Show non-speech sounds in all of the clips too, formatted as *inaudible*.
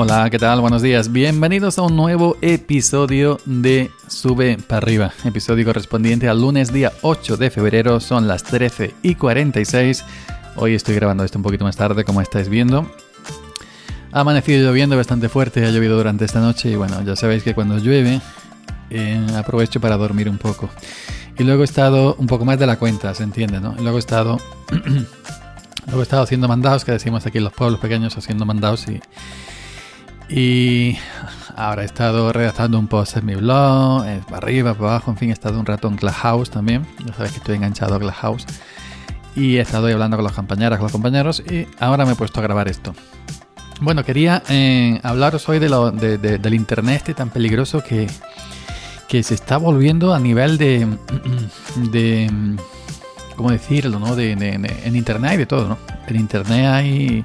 Hola, ¿qué tal? Buenos días. Bienvenidos a un nuevo episodio de Sube para arriba. Episodio correspondiente al lunes día 8 de febrero. Son las 13 y 46. Hoy estoy grabando esto un poquito más tarde, como estáis viendo. Ha amanecido lloviendo bastante fuerte, ha llovido durante esta noche y bueno, ya sabéis que cuando llueve eh, aprovecho para dormir un poco. Y luego he estado un poco más de la cuenta, se entiende, ¿no? Y luego he estado, *clears throat* luego he estado haciendo mandados, que decimos aquí en los pueblos pequeños, haciendo mandados y, y ahora he estado redactando un post en mi blog, para arriba, para abajo, en fin, he estado un rato en Clubhouse también. Ya sabéis que estoy enganchado a Clubhouse. Y he estado hablando con las compañeras, con los compañeros y ahora me he puesto a grabar esto. Bueno, quería eh, hablaros hoy de lo, del internet este tan peligroso que, que se está volviendo a nivel de, *clears throat* de ¿cómo decirlo? ¿no? De, en internet hay de todo, ¿no? En internet hay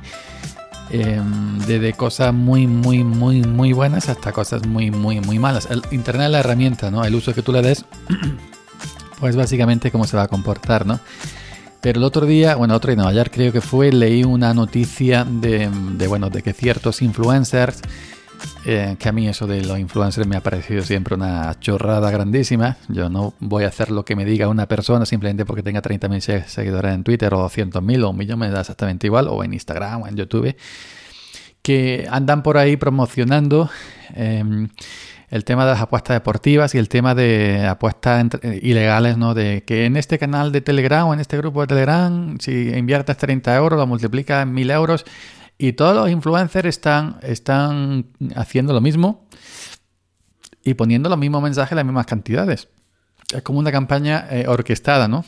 em, de, cosas muy, muy, muy, muy buenas hasta cosas muy, muy, muy malas. El internet es la herramienta, ¿no? El uso que tú le des, *clears throat* pues básicamente cómo se va a comportar, ¿no? Pero el otro día, bueno, otro día no, ayer creo que fue, leí una noticia de, de bueno, de que ciertos influencers eh, que a mí eso de los influencers me ha parecido siempre una chorrada grandísima. Yo no voy a hacer lo que me diga una persona simplemente porque tenga 30.000 seguidores en Twitter o 200.000 o un millón, me da exactamente igual, o en Instagram o en YouTube, que andan por ahí promocionando em, el tema de las apuestas deportivas y el tema de apuestas ilegales, ¿no? De que en este canal de Telegram o en este grupo de Telegram, si inviertes 30 euros, lo multiplicas en 1000 euros y todos los influencers están, están haciendo lo mismo y poniendo los mismos mensajes, las mismas cantidades. Es como una campaña eh, orquestada, ¿no?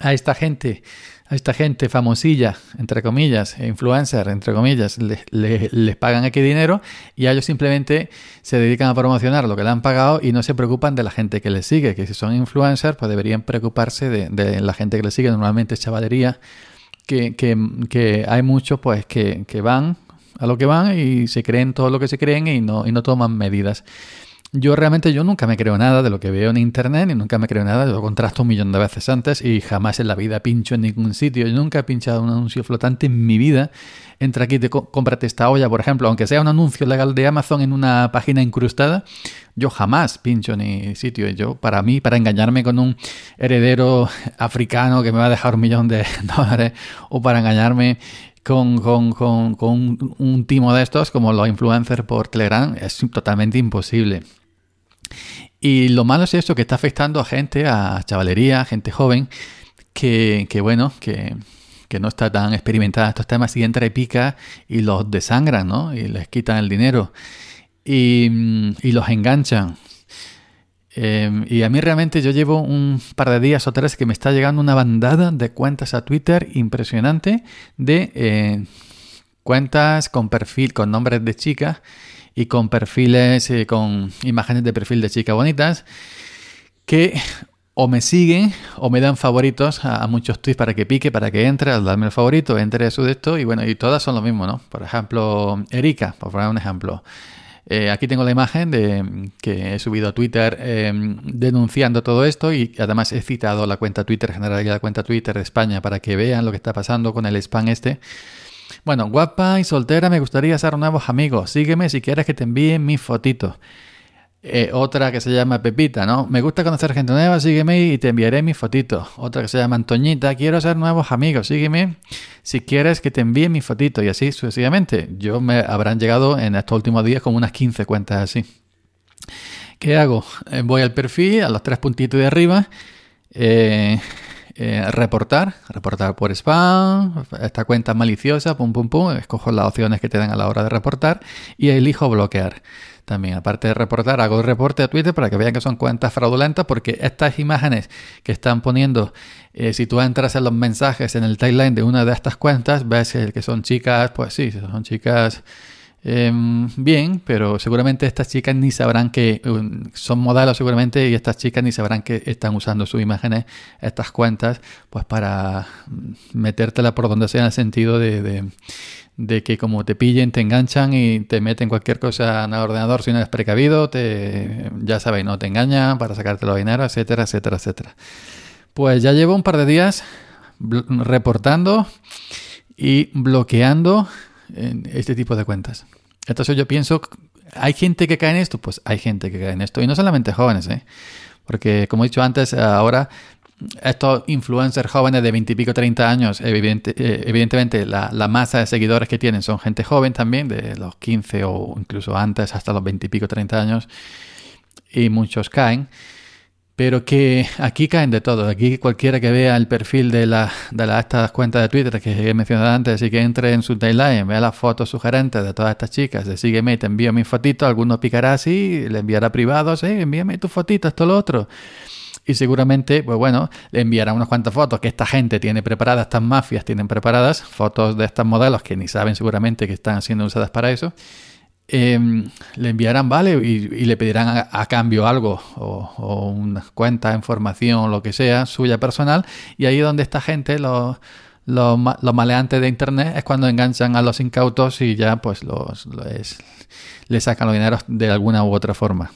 A esta gente, a esta gente famosilla, entre comillas, e influencer, entre comillas, les, pagan aquí dinero y a ellos simplemente se dedican a promocionar lo que le han pagado y no se preocupan de la gente que les sigue, que si son influencers, pues deberían preocuparse de, de la gente que les sigue, normalmente chavalería que, que, que hay muchos pues que, que, van a lo que van y se creen todo lo que se creen y no, y no toman medidas. Yo realmente yo nunca me creo nada de lo que veo en internet y nunca me creo nada, lo contrasto un millón de veces antes y jamás en la vida pincho en ningún sitio. Yo nunca he pinchado un anuncio flotante en mi vida. Entra aquí, te cómprate esta olla, por ejemplo, aunque sea un anuncio legal de Amazon en una página incrustada, yo jamás pincho ni sitio. Yo, para mí, para engañarme con un heredero *laughs* africano que me va a dejar un millón de *laughs* dólares o para engañarme con, con, con, con un timo de estos como los influencers por Telegram es totalmente imposible. Y lo malo es eso, que está afectando a gente, a chavalería, a gente joven, que, bueno, que, no está tan experimentada en estos temas y entra y pica y los desangran, ¿no? Y les quitan el dinero y, los enganchan. Em, y a mí realmente yo llevo un par de días o tres que me está llegando una bandada de cuentas a Twitter impresionante de eh, cuentas con perfil, con nombres de chicas y con perfiles, eh, con imágenes de perfil de chicas bonitas, que o me siguen o me dan favoritos a, muchos tweets para que pique, para que entre, al darme el favorito, entre su de esto y bueno, y todas son lo mismo, ¿no? Por ejemplo, Erika, por poner un ejemplo. Eh, aquí tengo la imagen de que he subido a Twitter em, denunciando todo esto y además he citado la cuenta Twitter general y la cuenta Twitter de España para que vean lo que está pasando con el spam este. Bueno, guapa y soltera, me gustaría ser nuevos amigos. Sígueme si quieres que te envíe mis fotitos. Eh, otra que se llama Pepita, ¿no? Me gusta conocer gente nueva, sígueme y te enviaré mis fotitos. Otra que se llama Antoñita, quiero ser nuevos amigos, sígueme si quieres que te envíe mis fotitos y así sucesivamente. Yo me habrán llegado en estos últimos días como unas 15 cuentas así. ¿Qué hago? Eh, voy al perfil, a los tres puntitos de arriba. Eh, eh, reportar, reportar por spam, esta cuenta maliciosa, pum, pum, pum, escojo las opciones que te dan a la hora de reportar y elijo bloquear. También, aparte de reportar, hago el reporte a Twitter para que vean que son cuentas fraudulentas, porque estas imágenes que están poniendo, eh, si tú entras en los mensajes en el timeline de una de estas cuentas, ves que son chicas, pues sí, son chicas Em, bien, pero seguramente estas chicas ni sabrán que um, son modelos seguramente y estas chicas ni sabrán que están usando sus imágenes, estas cuentas, pues para metértela por donde sea en el sentido de, de, que como te pillen, te enganchan y te meten cualquier cosa en el ordenador si no eres precavido, te, ya sabéis, no te engañan para sacarte los dinero, etcétera, etcétera, etcétera. Pues ya llevo un par de días reportando y bloqueando este tipo de cuentas. Entonces yo pienso, ¿hay gente que cae en esto? Pues hay gente que cae en esto. Y no solamente jóvenes, ¿eh? Porque como he dicho antes, ahora estos influencers jóvenes de 20 y pico, 30 años, eh, evidentemente la, la, masa de seguidores que tienen son gente joven también, de los 15 o incluso antes hasta los 20 y pico, 30 años, y muchos caen. Pero que aquí caen de todo. Aquí cualquiera que vea el perfil de, la, de estas cuentas de Twitter que he mencionado antes y que entre en su timeline, vea las fotos sugerentes de todas estas chicas, de sígueme, te envío mi fotito, alguno picará así, le enviará privados, eh, envíame tu fotito, esto, lo otro. Y seguramente, pues bueno, le enviará unas cuantas fotos que esta gente tiene preparadas, estas mafias tienen preparadas, fotos de estos modelos que ni saben seguramente que están siendo usadas para eso Em, le enviarán, vale, y, le pedirán a, cambio algo, o, una cuenta, información, lo que sea, suya personal, y ahí donde esta gente, los, los, maleantes de Internet, es cuando enganchan a los incautos y ya pues los, les sacan los dineros de alguna u otra forma.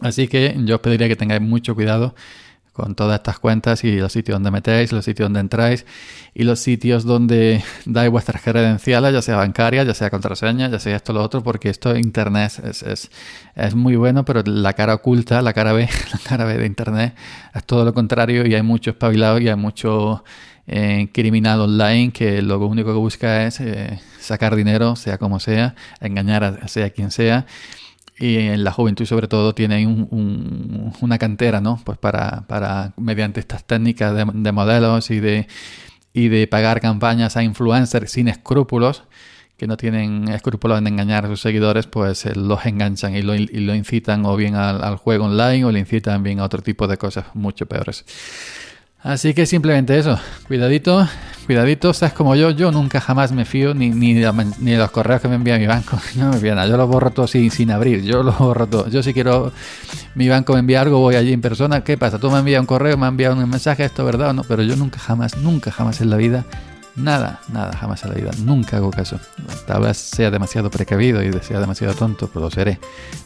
Así que yo os pediría que tengáis mucho cuidado con todas estas cuentas y los sitios donde metéis, los sitios donde entráis y los sitios donde *laughs* dais vuestras credenciales, ya sea bancarias, ya sea contraseña, ya sea esto o lo otro, porque esto Internet es, es, es, muy bueno, pero la cara oculta, la cara B, *laughs* la cara B de Internet es todo lo contrario y hay mucho espabilado y hay mucho eh, criminal online que lo único que busca es eh, sacar dinero, sea como sea, engañar a sea quien sea y en la juventud sobre todo tiene una cantera, ¿no? Pues para, para mediante estas técnicas de, modelos y de, y de pagar campañas a influencers sin escrúpulos, que no tienen escrúpulos en engañar a sus seguidores, pues eh, los enganchan y lo, y lo incitan o bien al, al, juego online o le incitan bien a otro tipo de cosas mucho peores. Así que simplemente eso, cuidadito, cuidadito, sabes como yo, yo nunca jamás me fío ni, ni, de, los correos que me envía mi banco, *laughs* no me envía nada, yo los borro todo sin, sin abrir, yo los borro todo. Yo si quiero, mi banco me envía algo, voy allí en persona, ¿qué pasa? Tú me envías un correo, me envías un mensaje, esto verdad o no, pero yo nunca jamás, nunca jamás en la vida Nada, nada, jamás en la vida. Nunca hago caso. Tal vez sea demasiado precavido y sea demasiado tonto, pero lo seré.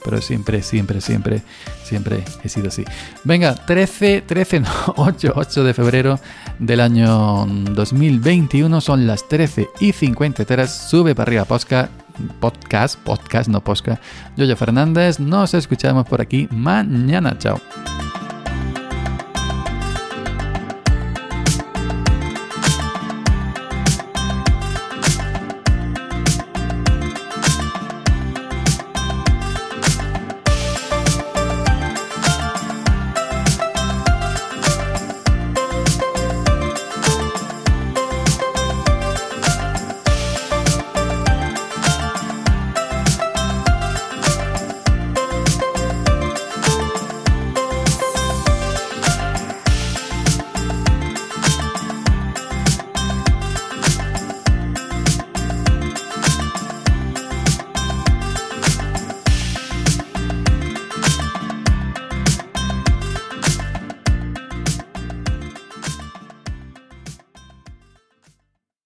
Pero siempre, siempre, siempre, siempre he sido así. Venga, 13, 13, *laughs* no, 8, 8 de febrero del año 2021. Son las 13 y 53. Sube para arriba podcast, podcast, podcast, no posca. Yoyo Fernández. Nos escuchamos por aquí mañana. Chao.